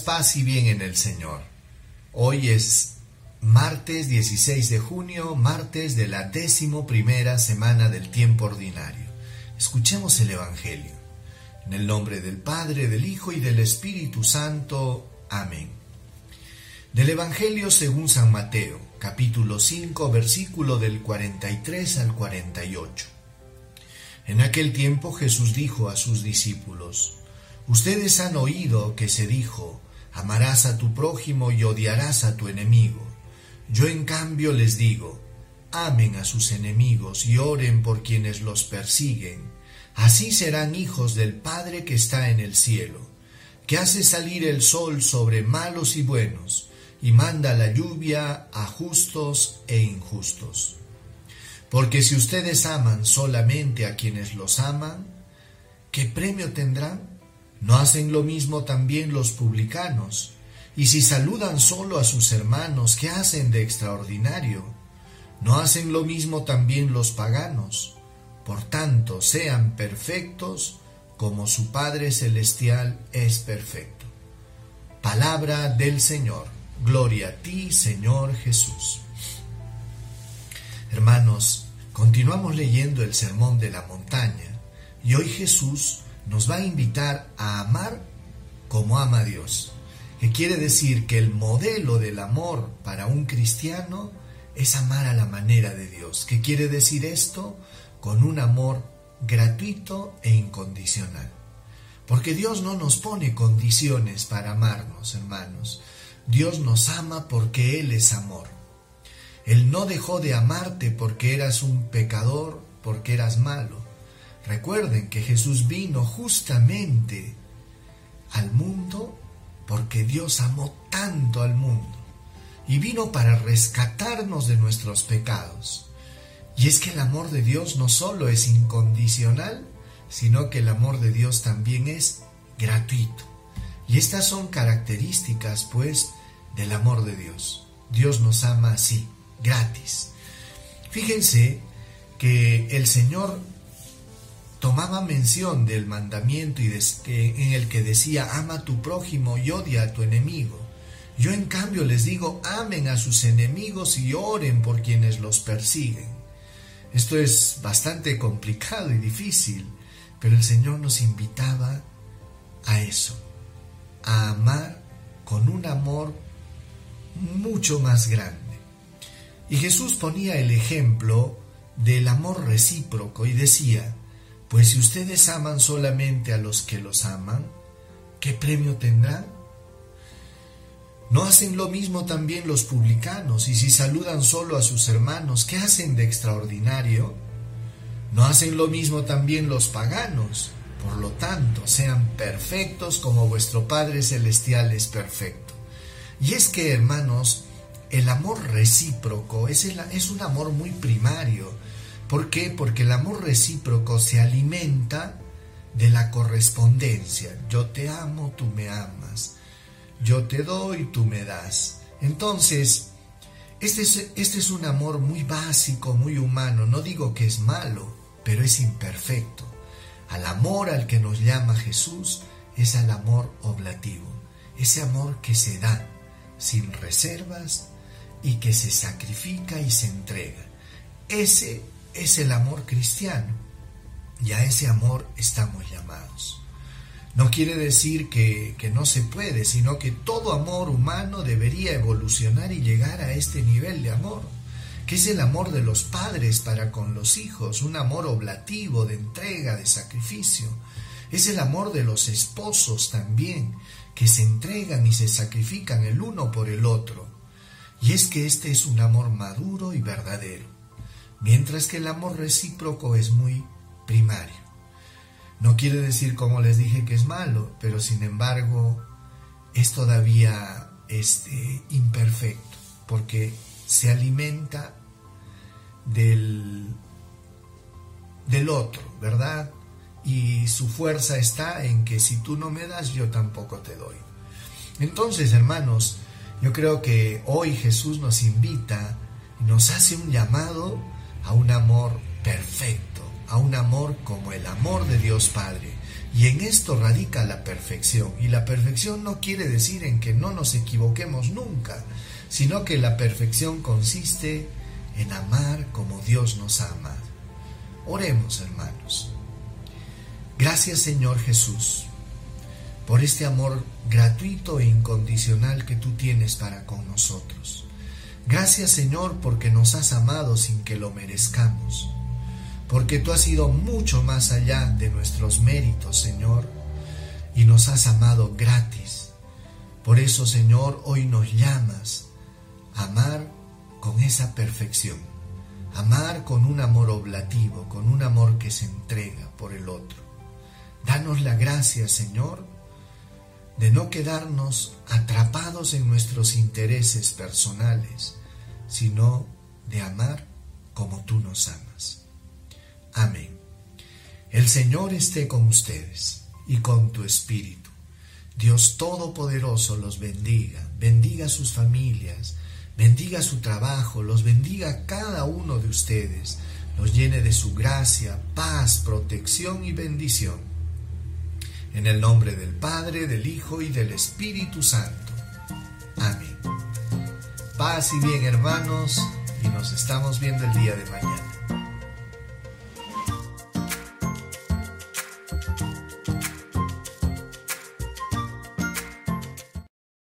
paz y bien en el Señor. Hoy es martes 16 de junio, martes de la décimo primera semana del tiempo ordinario. Escuchemos el Evangelio. En el nombre del Padre, del Hijo y del Espíritu Santo. Amén. Del Evangelio según San Mateo, capítulo 5, versículo del 43 al 48. En aquel tiempo Jesús dijo a sus discípulos, Ustedes han oído que se dijo, amarás a tu prójimo y odiarás a tu enemigo. Yo en cambio les digo, amen a sus enemigos y oren por quienes los persiguen. Así serán hijos del Padre que está en el cielo, que hace salir el sol sobre malos y buenos, y manda la lluvia a justos e injustos. Porque si ustedes aman solamente a quienes los aman, ¿qué premio tendrán? ¿No hacen lo mismo también los publicanos? Y si saludan solo a sus hermanos, ¿qué hacen de extraordinario? ¿No hacen lo mismo también los paganos? Por tanto, sean perfectos como su Padre Celestial es perfecto. Palabra del Señor. Gloria a ti, Señor Jesús. Hermanos, continuamos leyendo el Sermón de la Montaña y hoy Jesús nos va a invitar a amar como ama Dios. Que quiere decir que el modelo del amor para un cristiano es amar a la manera de Dios. ¿Qué quiere decir esto? Con un amor gratuito e incondicional. Porque Dios no nos pone condiciones para amarnos, hermanos. Dios nos ama porque Él es amor. Él no dejó de amarte porque eras un pecador, porque eras malo. Recuerden que Jesús vino justamente al mundo porque Dios amó tanto al mundo y vino para rescatarnos de nuestros pecados. Y es que el amor de Dios no solo es incondicional, sino que el amor de Dios también es gratuito. Y estas son características, pues, del amor de Dios. Dios nos ama así, gratis. Fíjense que el Señor tomaba mención del mandamiento y en el que decía, ama a tu prójimo y odia a tu enemigo. Yo en cambio les digo, amen a sus enemigos y oren por quienes los persiguen. Esto es bastante complicado y difícil, pero el Señor nos invitaba a eso, a amar con un amor mucho más grande. Y Jesús ponía el ejemplo del amor recíproco y decía, pues si ustedes aman solamente a los que los aman, ¿qué premio tendrán? ¿No hacen lo mismo también los publicanos? Y si saludan solo a sus hermanos, ¿qué hacen de extraordinario? ¿No hacen lo mismo también los paganos? Por lo tanto, sean perfectos como vuestro Padre Celestial es perfecto. Y es que, hermanos, el amor recíproco es, es un amor muy primario ¿Por qué? Porque el amor recíproco se alimenta de la correspondencia. Yo te amo, tú me amas. Yo te doy, tú me das. Entonces, este es, este es un amor muy básico, muy humano. No digo que es malo, pero es imperfecto. Al amor al que nos llama Jesús es al amor oblativo. Ese amor que se da sin reservas y que se sacrifica y se entrega. Ese es el amor cristiano y a ese amor estamos llamados. No quiere decir que, que, no se puede, sino que todo amor humano debería evolucionar y llegar a este nivel de amor, que es el amor de los padres para con los hijos, un amor oblativo, de entrega, de sacrificio. Es el amor de los esposos también, que se entregan y se sacrifican el uno por el otro. Y es que este es un amor maduro y verdadero mientras que el amor recíproco es muy primario. No quiere decir, como les dije, que es malo, pero sin embargo es todavía este, imperfecto, porque se alimenta del, del otro, ¿verdad? Y su fuerza está en que si tú no me das, yo tampoco te doy. Entonces, hermanos, yo creo que hoy Jesús nos invita, nos hace un llamado a un amor perfecto, a un amor como el amor de Dios Padre. Y en esto radica la perfección. Y la perfección no quiere decir en que no nos equivoquemos nunca, sino que la perfección consiste en amar como Dios nos amado. Oremos, hermanos. Gracias, Señor Jesús, por este amor gratuito e incondicional que tú tienes para con nosotros. Gracias, Señor, porque nos has amado sin que lo merezcamos porque tú has ido mucho más allá de nuestros méritos, Señor, y nos has amado gratis. Por eso, Señor, hoy nos llamas a amar con esa perfección, amar con un amor oblativo, con un amor que se entrega por el otro. Danos la gracia, Señor, de no quedarnos atrapados en nuestros intereses personales, sino de amar como tú nos amas. Amén. El Señor esté con ustedes y con tu espíritu. Dios Todopoderoso los bendiga, bendiga sus familias, bendiga su trabajo, los bendiga cada uno de ustedes, los llene de su gracia, paz, protección y bendición. En el nombre del Padre, del Hijo y del Espíritu Santo. Amén. Paz y bien hermanos, y nos estamos viendo el día de mañana.